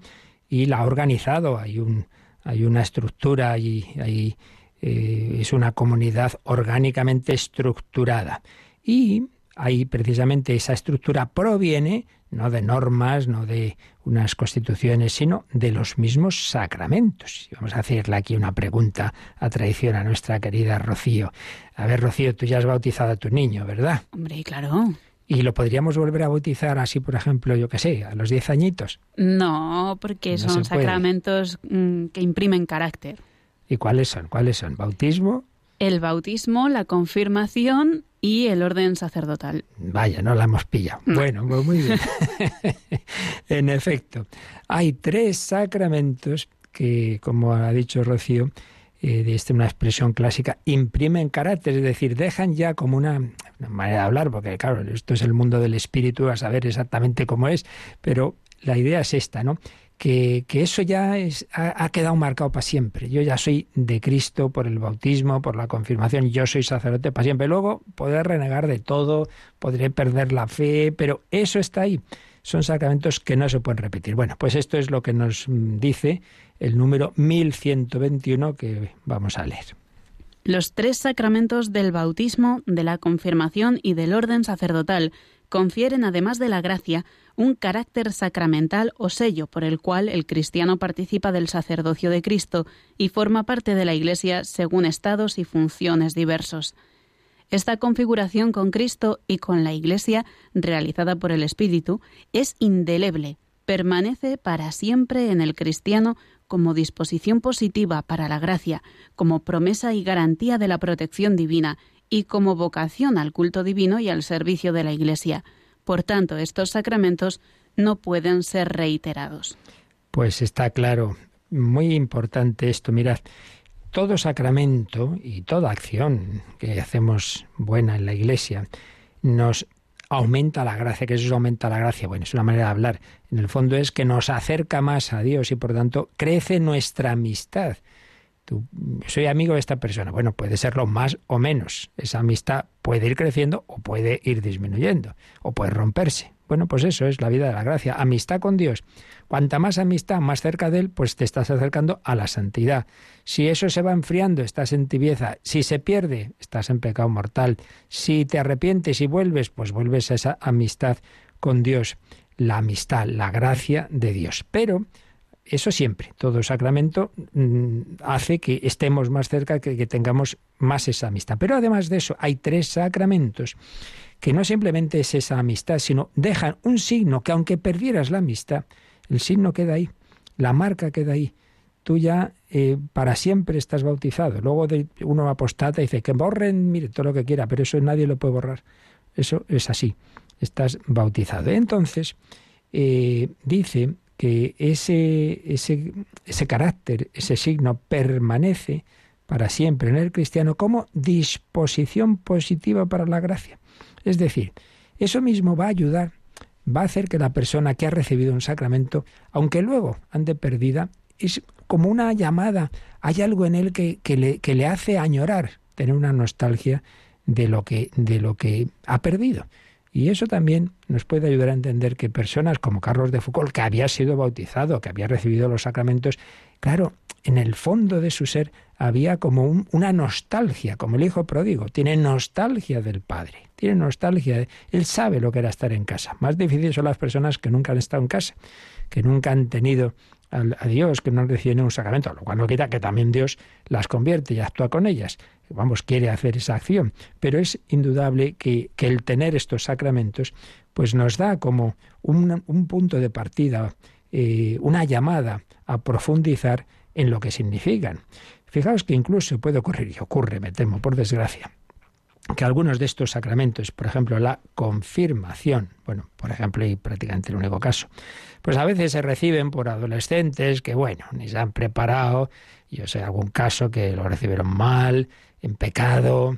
y la ha organizado. Hay, un, hay una estructura y hay, eh, es una comunidad orgánicamente estructurada. Y ahí precisamente esa estructura proviene no de normas, no de unas constituciones, sino de los mismos sacramentos. Y vamos a hacerle aquí una pregunta a traición a nuestra querida Rocío. A ver, Rocío, tú ya has bautizado a tu niño, ¿verdad? Hombre, claro. ¿Y lo podríamos volver a bautizar así, por ejemplo, yo qué sé, a los 10 añitos? No, porque No son sacramentos mm, que imprimen carácter. ¿Y cuáles son? ¿Cuáles son? ¿Bautismo? El bautismo, la confirmación y el orden sacerdotal. Vaya, no la hemos pillado. Bueno, pues muy bien. en efecto, hay tres sacramentos que, como ha dicho Rocío, eh, de este, una expresión clásica, imprimen carácter, es decir, dejan ya como una, manera de hablar, porque claro, esto es el mundo del espíritu, a saber exactamente cómo es, pero la idea es esta, ¿no? Que, que eso ya es, ha, ha quedado marcado para siempre. Yo ya soy de Cristo por el bautismo, por la confirmación, yo soy sacerdote para siempre. Luego podré renegar de todo, podré perder la fe, pero eso está ahí. Son sacramentos que no se pueden repetir. Bueno, pues esto es lo que nos mm, dice el número 1121 que vamos a leer. Los tres sacramentos del bautismo, de la confirmación y del orden sacerdotal confieren, además de la gracia, un carácter sacramental o sello por el cual el cristiano participa del sacerdocio de Cristo y forma parte de la Iglesia según estados y funciones diversos. Esta configuración con Cristo y con la Iglesia, realizada por el Espíritu, es indeleble, permanece para siempre en el cristiano como disposición positiva para la gracia, como promesa y garantía de la protección divina y como vocación al culto divino y al servicio de la Iglesia. Por tanto, estos sacramentos no pueden ser reiterados. Pues está claro, muy importante esto. Mirad, todo sacramento y toda acción que hacemos buena en la Iglesia nos aumenta la gracia, que es aumenta la gracia. Bueno, es una manera de hablar. En el fondo es que nos acerca más a Dios y por tanto crece nuestra amistad. Soy amigo de esta persona. Bueno, puede serlo más o menos. Esa amistad puede ir creciendo o puede ir disminuyendo o puede romperse. Bueno, pues eso es la vida de la gracia. Amistad con Dios. Cuanta más amistad, más cerca de Él, pues te estás acercando a la santidad. Si eso se va enfriando, estás en tibieza. Si se pierde, estás en pecado mortal. Si te arrepientes y vuelves, pues vuelves a esa amistad con Dios. La amistad, la gracia de Dios. Pero eso siempre, todo sacramento mm, hace que estemos más cerca, que, que tengamos más esa amistad. Pero además de eso, hay tres sacramentos que no simplemente es esa amistad, sino dejan un signo que aunque perdieras la amistad, el signo queda ahí, la marca queda ahí. Tú ya eh, para siempre estás bautizado. Luego de, uno apostata y dice que borren, mire, todo lo que quiera, pero eso nadie lo puede borrar. Eso es así. Estás bautizado. Entonces, eh, dice que ese, ese, ese carácter, ese signo permanece para siempre en el cristiano como disposición positiva para la gracia. Es decir, eso mismo va a ayudar, va a hacer que la persona que ha recibido un sacramento, aunque luego ande perdida, es como una llamada, hay algo en él que, le, que le hace añorar, tener una nostalgia de lo que, de lo que ha perdido. Y eso también nos puede ayudar a entender que personas como Carlos de Foucault, que había sido bautizado, que había recibido los sacramentos, claro, en el fondo de su ser había como una nostalgia, como el hijo pródigo, tiene nostalgia del padre, tiene nostalgia, de, él sabe lo que era estar en casa. Más difícil son las personas que nunca han estado en casa, que nunca han tenido a Dios, que no reciben un sacramento, lo cual no quita que también Dios las convierte y actúa con ellas. Vamos, quiere hacer esa acción. Pero es indudable que, el tener estos sacramentos, pues nos da como un, punto de partida, eh, una llamada a profundizar en lo que significan. Fijaos que incluso puede ocurrir, y ocurre, me temo, por desgracia, que algunos de estos sacramentos, por ejemplo, la confirmación, bueno, por ejemplo, y prácticamente el único caso, pues a veces se reciben por adolescentes que, bueno, ni se han preparado, yo sé algún caso que lo recibieron mal, en pecado.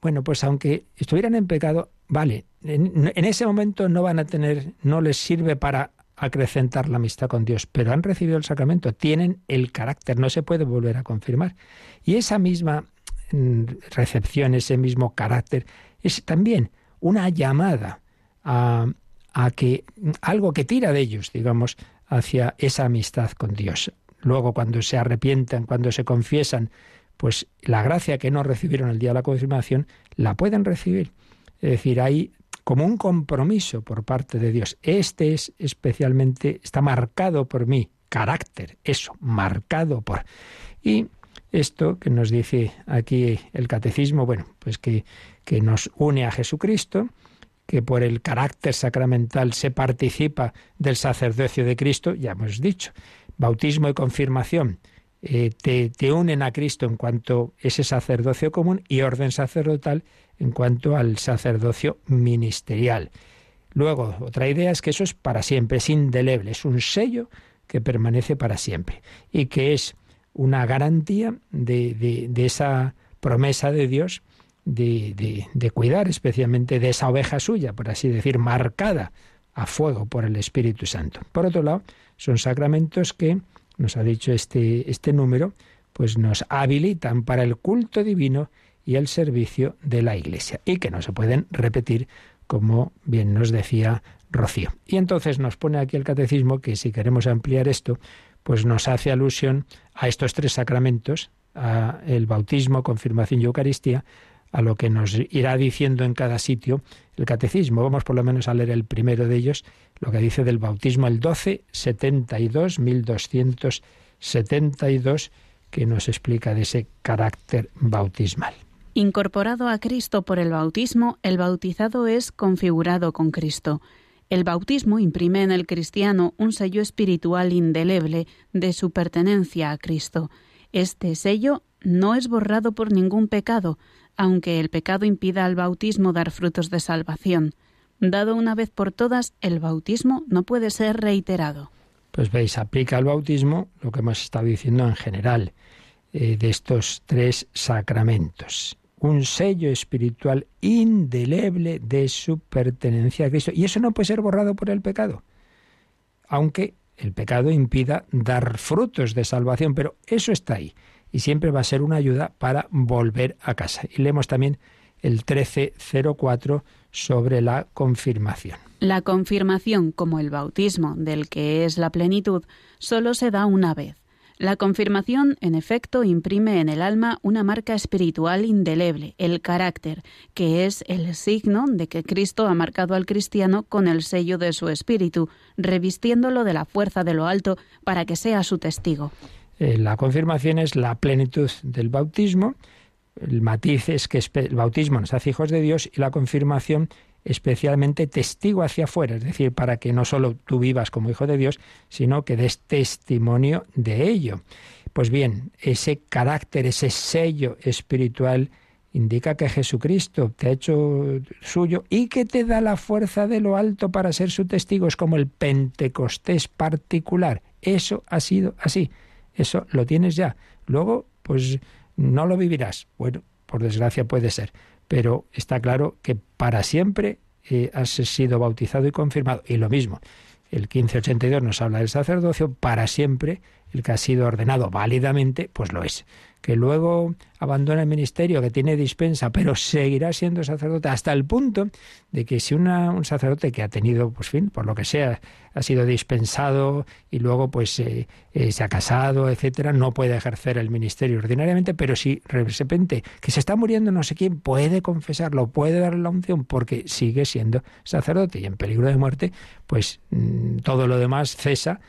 Bueno, pues aunque estuvieran en pecado, vale, en, en ese momento no van a tener, no les sirve para acrecentar la amistad con Dios, pero han recibido el sacramento, tienen el carácter, no se puede volver a confirmar. Y esa misma mm, recepción, ese mismo carácter, es también una llamada a, a que algo que tira de ellos, digamos, hacia esa amistad con Dios. Luego, cuando se arrepientan, cuando se confiesan, pues la gracia que no recibieron el día de la confirmación, la pueden recibir. Es decir, hay como un compromiso por parte de Dios. Este es especialmente, está marcado por mi carácter, eso, marcado por. Y esto que nos dice aquí el catecismo, bueno, pues que, que nos une a Jesucristo, que por el carácter sacramental se participa del sacerdocio de Cristo, ya hemos dicho, bautismo y confirmación eh, te, te, unen a Cristo en cuanto ese sacerdocio común y orden sacerdotal en cuanto al sacerdocio ministerial. Luego, otra idea es que eso es para siempre, es indeleble, es un sello que permanece para siempre y que es una garantía de, esa promesa de Dios de, de, cuidar especialmente de esa oveja suya, por así decir, marcada a fuego por el Espíritu Santo. Por otro lado, son sacramentos que, nos ha dicho este, este número, pues nos habilitan para el culto divino y el servicio de la Iglesia, y que no se pueden repetir, como bien nos decía Rocío. Y entonces nos pone aquí el catecismo que si queremos ampliar esto, pues nos hace alusión a estos tres sacramentos, a el bautismo, confirmación y Eucaristía, a lo que nos irá diciendo en cada sitio el catecismo. Vamos por lo menos a leer el primero de ellos, lo que dice del bautismo, el 1272, 1272, que nos explica de ese carácter bautismal. Incorporado a Cristo por el bautismo, el bautizado es configurado con Cristo. El bautismo imprime en el cristiano un sello espiritual indeleble de su pertenencia a Cristo. Este sello no es borrado por ningún pecado, aunque el pecado impida al bautismo dar frutos de salvación. Dado una vez por todas, el bautismo no puede ser reiterado. Pues veis, aplica al bautismo lo que hemos estado diciendo en general eh, de estos tres sacramentos. Un sello espiritual indeleble de su pertenencia a Cristo. Y eso no puede ser borrado por el pecado. Aunque el pecado impida dar frutos de salvación, pero eso está ahí y siempre va a ser una ayuda para volver a casa. Y leemos también el 1304 sobre la confirmación. La confirmación, como el bautismo, del que es la plenitud, solo se da una vez. La confirmación, en efecto, imprime en el alma una marca espiritual indeleble, el carácter, que es el signo de que Cristo ha marcado al cristiano con el sello de su espíritu, revistiéndolo de la fuerza de lo alto para que sea su testigo. Eh, la confirmación es la plenitud del bautismo. El matiz es que el bautismo nos hace hijos de Dios y la confirmación especialmente testigo hacia afuera, es decir, para que no solo tú vivas como hijo de Dios, sino que des testimonio de ello. Pues bien, ese carácter, ese sello espiritual indica que Jesucristo te ha hecho suyo y que te da la fuerza de lo alto para ser su testigo. Es como el Pentecostés particular. Eso ha sido así. Eso lo tienes ya. Luego, pues no lo vivirás. Bueno, por desgracia puede ser. Pero está claro que para siempre eh, has sido bautizado y confirmado. Y lo mismo, el 1582 nos habla del sacerdocio, para siempre el que ha sido ordenado válidamente, pues lo es que luego abandona el ministerio, que tiene dispensa, pero seguirá siendo sacerdote hasta el punto de que si una, un sacerdote que ha tenido, pues fin, por lo que sea, ha sido dispensado y luego pues eh, eh, se ha casado, etcétera, no puede ejercer el ministerio ordinariamente, pero si repente que se está muriendo no sé quién, puede confesarlo, puede darle la unción porque sigue siendo sacerdote y en peligro de muerte, pues mm, todo lo demás cesa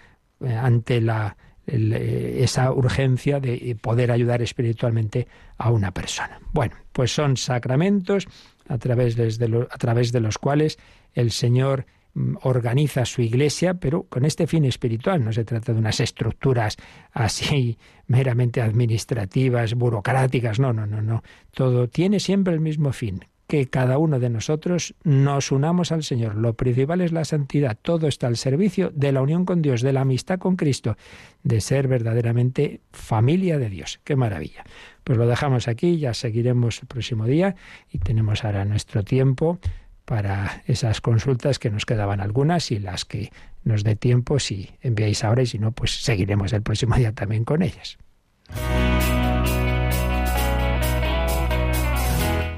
eh, ante la eh, esa urgencia de poder ayudar espiritualmente a una persona. Bueno, pues son sacramentos a través de, a través de los cuales el Señor mm, organiza su iglesia, pero con este fin espiritual. No se trata de unas estructuras así meramente administrativas, burocráticas. No, no, no, no. Todo tiene siempre el mismo fin, que cada uno de nosotros nos unamos al Señor. Lo principal es la santidad. Todo está al servicio de la unión con Dios, de la amistad con Cristo, de ser verdaderamente familia de Dios. Qué maravilla. Pues lo dejamos aquí, ya seguiremos el próximo día y tenemos ahora nuestro tiempo para esas consultas que nos quedaban algunas y las que nos dé tiempo si enviáis ahora y si no, pues seguiremos el próximo día también con ellas.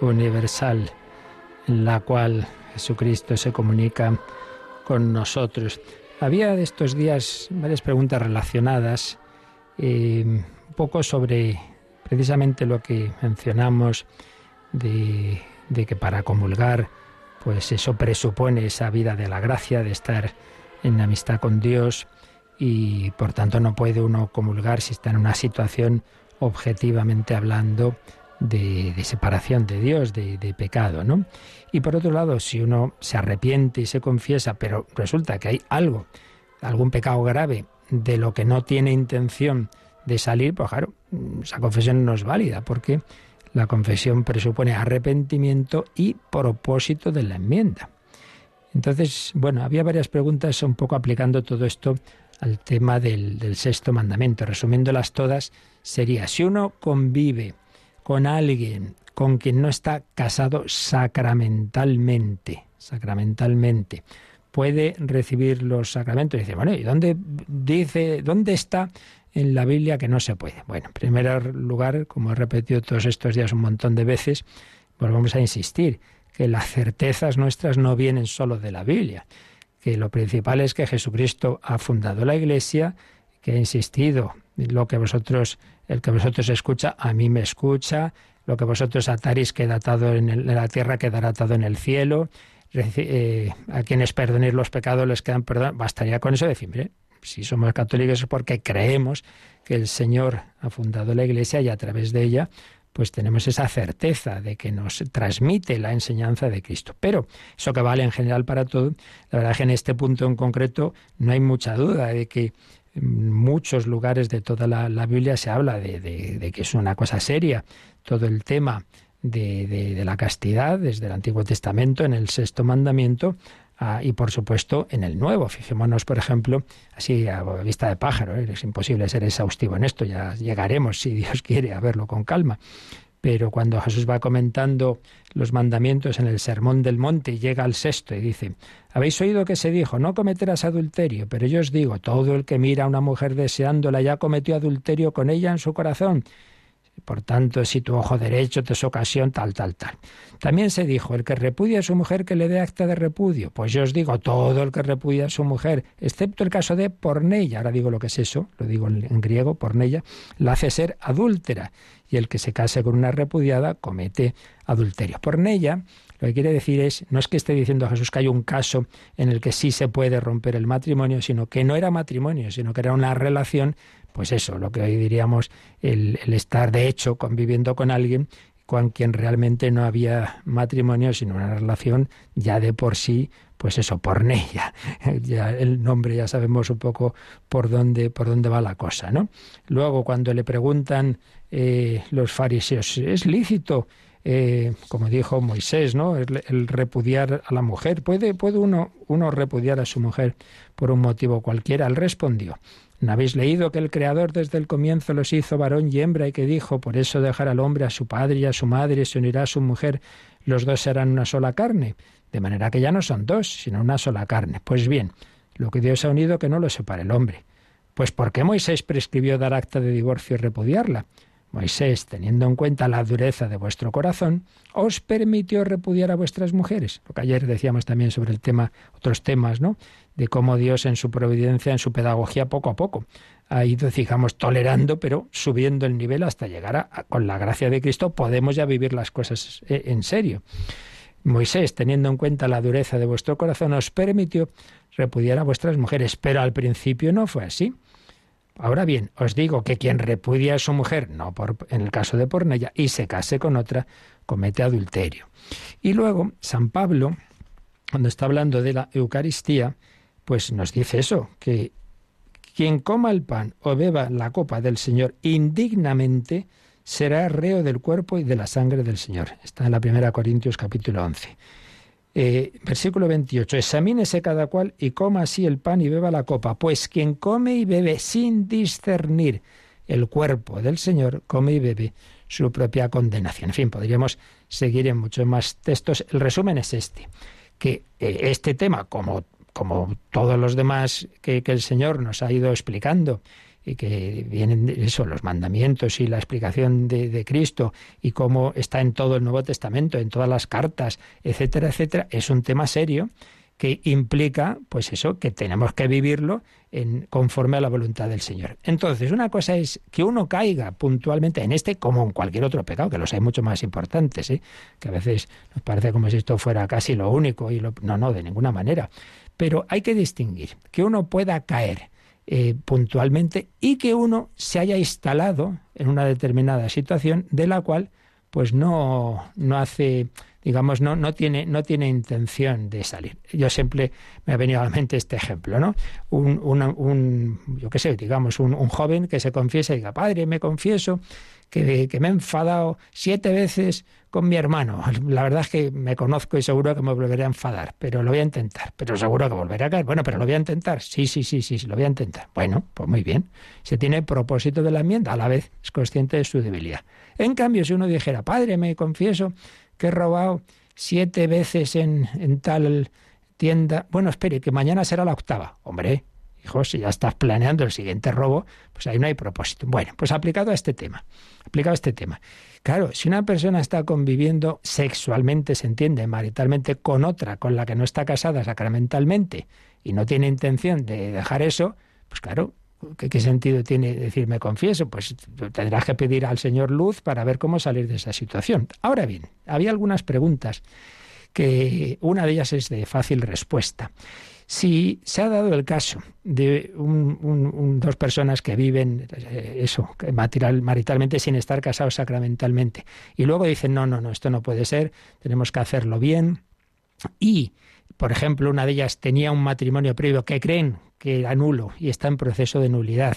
Universal en la cual Jesucristo se comunica con nosotros. Había de estos días varias preguntas relacionadas, eh, un poco sobre precisamente lo que mencionamos de, de que para comulgar, pues eso presupone esa vida de la gracia, de estar en amistad con Dios y por tanto no puede uno comulgar si está en una situación objetivamente hablando de, separación de Dios, de, pecado, ¿no? Y por otro lado, si uno se arrepiente y se confiesa, pero resulta que hay algo, algún pecado grave de lo que no tiene intención de salir, pues claro, esa confesión no es válida, porque la confesión presupone arrepentimiento y propósito de la enmienda. Entonces, bueno, había varias preguntas un poco aplicando todo esto al tema del, del sexto mandamiento. Resumiéndolas todas, sería, si uno convive con alguien con quien no está casado sacramentalmente, sacramentalmente, puede recibir los sacramentos. Y dice, bueno, ¿y dónde dice, dónde está en la Biblia que no se puede? Bueno, en primer lugar, como he repetido todos estos días un montón de veces, volvemos a insistir que las certezas nuestras no vienen solo de la Biblia, que lo principal es que Jesucristo ha fundado la Iglesia, que ha insistido, lo que vosotros, el que vosotros escucha, a mí me escucha, lo que vosotros ataréis queda atado en, la tierra, quedará atado en el cielo, eh, a quienes perdonéis los pecados les quedan perdón. Bastaría con eso decir, mire, si somos católicos es porque creemos que el Señor ha fundado la Iglesia y a través de ella pues tenemos esa certeza de que nos transmite la enseñanza de Cristo. Pero eso que vale en general para todo, la verdad es que en este punto en concreto no hay mucha duda de que en muchos lugares de toda la, Biblia se habla de, que es una cosa seria todo el tema de, la castidad desde el Antiguo Testamento en el sexto mandamiento Ah, y por supuesto en el nuevo. Fijémonos, por ejemplo, así a vista de pájaro, ¿eh? es imposible ser exhaustivo en esto, ya llegaremos, si Dios quiere, a verlo con calma. Pero cuando Jesús va comentando los mandamientos en el Sermón del Monte llega al sexto y dice, habéis oído que se dijo, no cometerás adulterio, pero yo os digo, todo el que mira a una mujer deseándola ya cometió adulterio con ella en su corazón. Por tanto, si tu ojo derecho te es ocasión, tal, tal, tal. También se dijo, el que repudia a su mujer que le dé acta de repudio. Pues yo os digo, todo el que repudia a su mujer, excepto el caso de pornella, ahora digo lo que es eso, lo digo en griego, pornella, la hace ser adúltera. Y el que se case con una repudiada comete adulterio. Pornella lo que quiere decir es, no es que esté diciendo Jesús que hay un caso en el que sí se puede romper el matrimonio, sino que no era matrimonio, sino que era una relación pues eso, lo que hoy diríamos el, estar de hecho conviviendo con alguien con quien realmente no había matrimonio, sino una relación ya de por sí, pues eso, pornella. Ya el nombre ya sabemos un poco por dónde, por dónde va la cosa, ¿no? Luego, cuando le preguntan eh, los fariseos, ¿es lícito? Eh, como dijo Moisés, ¿no? El, repudiar a la mujer. ¿Puede, puede uno, uno repudiar a su mujer por un motivo cualquiera? Él respondió, ¿No habéis leído que el Creador desde el comienzo los hizo varón y hembra y que dijo, por eso dejará al hombre a su padre y a su madre y se unirá a su mujer, los dos serán una sola carne? De manera que ya no son dos, sino una sola carne. Pues bien, lo que Dios ha unido que no lo separe el hombre. Pues ¿por qué Moisés prescribió dar acta de divorcio y repudiarla? Moisés, teniendo en cuenta la dureza de vuestro corazón, os permitió repudiar a vuestras mujeres. Lo que ayer decíamos también sobre el tema, otros temas, ¿no? De cómo Dios en su providencia, en su pedagogía, poco a poco ha ido, digamos, tolerando, pero subiendo el nivel hasta llegar a, con la gracia de Cristo, podemos ya vivir las cosas eh, en serio. Moisés, teniendo en cuenta la dureza de vuestro corazón, os permitió repudiar a vuestras mujeres, pero al principio no fue así. Ahora bien, os digo que quien repudia a su mujer, no por, en el caso de pornella, y se case con otra, comete adulterio. Y luego, San Pablo, cuando está hablando de la Eucaristía, pues nos dice eso, que quien coma el pan o beba la copa del Señor indignamente será reo del cuerpo y de la sangre del Señor. Está en la primera Corintios capítulo 11. Eh, versículo 28. Examínese cada cual y coma así el pan y beba la copa, pues quien come y bebe sin discernir el cuerpo del Señor, come y bebe su propia condenación. En fin, podríamos seguir en muchos más textos. El resumen es este, que eh, este tema, como, como todos los demás que, que el Señor nos ha ido explicando, y que vienen de eso, los mandamientos y la explicación de, Cristo y cómo está en todo el Nuevo Testamento, en todas las cartas, etcétera, etcétera, es un tema serio que implica, pues eso, que tenemos que vivirlo en, conforme a la voluntad del Señor. Entonces, una cosa es que uno caiga puntualmente en este como en cualquier otro pecado, que los hay mucho más importantes, ¿eh? que a veces nos parece como si esto fuera casi lo único, y lo, no, no, de ninguna manera. Pero hay que distinguir que uno pueda caer eh, puntualmente y que uno se haya instalado en una determinada situación de la cual pues no, no hace digamos, no, no, tiene, no tiene intención de salir. Yo siempre me ha venido a la mente este ejemplo, ¿no? Un, un, yo qué sé, digamos, un, un, joven que se confiesa y diga, padre, me confieso que, me he enfadado siete veces con mi hermano. La verdad es que me conozco y seguro que me volveré a enfadar, pero lo voy a intentar. Pero seguro que volveré a caer. Bueno, pero lo voy a intentar. Sí, sí, sí, sí, lo voy a intentar. Bueno, pues muy bien. Se tiene propósito de la enmienda, a la vez es consciente de su debilidad. En cambio, si uno dijera, padre, me confieso que he robado siete veces en, en tal tienda. Bueno, espere, que mañana será la octava. Hombre, hijo, si ya estás planeando el siguiente robo, pues ahí no hay propósito. Bueno, pues aplicado a este tema, aplicado a este tema. Claro, si una persona está conviviendo sexualmente, se entiende, maritalmente, con otra con la que no está casada sacramentalmente y no tiene intención de dejar eso, pues claro, ¿Qué, sentido tiene decir me confieso? Pues tendrás que pedir al Señor luz para ver cómo salir de esa situación. Ahora bien, había algunas preguntas que una de ellas es de fácil respuesta. Si se ha dado el caso de dos personas que viven eh, eso, maritalmente sin estar casados sacramentalmente, y luego dicen, no, no, no, esto no puede ser, tenemos que hacerlo bien, y, por ejemplo, una de ellas tenía un matrimonio previo que creen que era nulo y está en proceso de nulidad.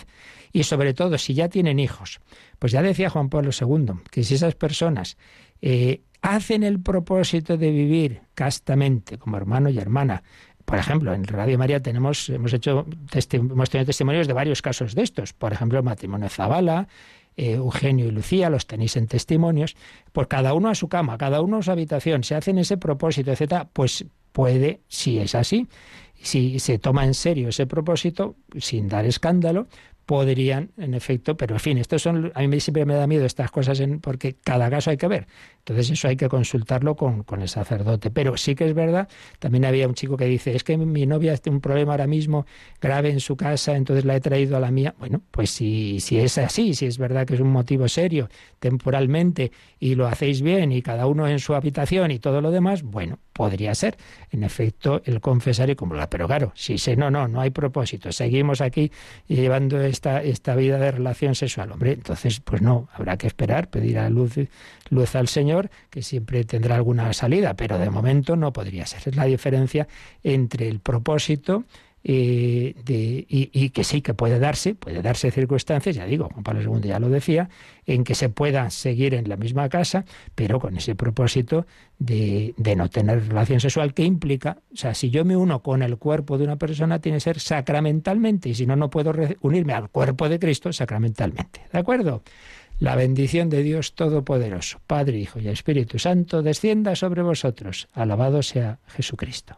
Y sobre todo, si ya tienen hijos, pues ya decía Juan Pablo II, que si esas personas eh, hacen el propósito de vivir castamente como hermano y hermana, por ejemplo, en Radio María tenemos, hemos hecho hemos tenido testimonios de varios casos de estos. Por ejemplo, el matrimonio Zavala, eh, Eugenio y Lucía, los tenéis en testimonios, pues cada uno a su cama, cada uno a su habitación, se hacen ese propósito, etcétera, pues puede, si es así, si se toma en serio ese propósito, sin dar escándalo, podrían, en efecto, pero en fin, estos son, a mí siempre me da miedo estas cosas en, porque cada caso hay que ver. Entonces eso hay que consultarlo con, con, el sacerdote. Pero sí que es verdad, también había un chico que dice, es que mi novia tiene un problema ahora mismo grave en su casa, entonces la he traído a la mía. Bueno, pues si, si es así, si es verdad que es un motivo serio temporalmente y lo hacéis bien y cada uno en su habitación y todo lo demás, bueno, podría ser, en efecto, el confesar y comulgar. Pero claro, si se no, no, no hay propósito, seguimos aquí llevando esta, esta vida de relación sexual, hombre, entonces pues no, habrá que esperar, pedir a luz, luz al Señor, que siempre tendrá alguna salida, pero de momento no podría ser. Es la diferencia entre el propósito eh, y, que sí que puede darse, puede darse circunstancias, ya digo, Juan Pablo II ya lo decía, en que se pueda seguir en la misma casa, pero con ese propósito de, de, no tener relación sexual, que implica, o sea, si yo me uno con el cuerpo de una persona, tiene que ser sacramentalmente, y si no, no puedo unirme al cuerpo de Cristo sacramentalmente. ¿De acuerdo? La bendición de Dios Todopoderoso, Padre, Hijo y Espíritu Santo, descienda sobre vosotros. Alabado sea Jesucristo.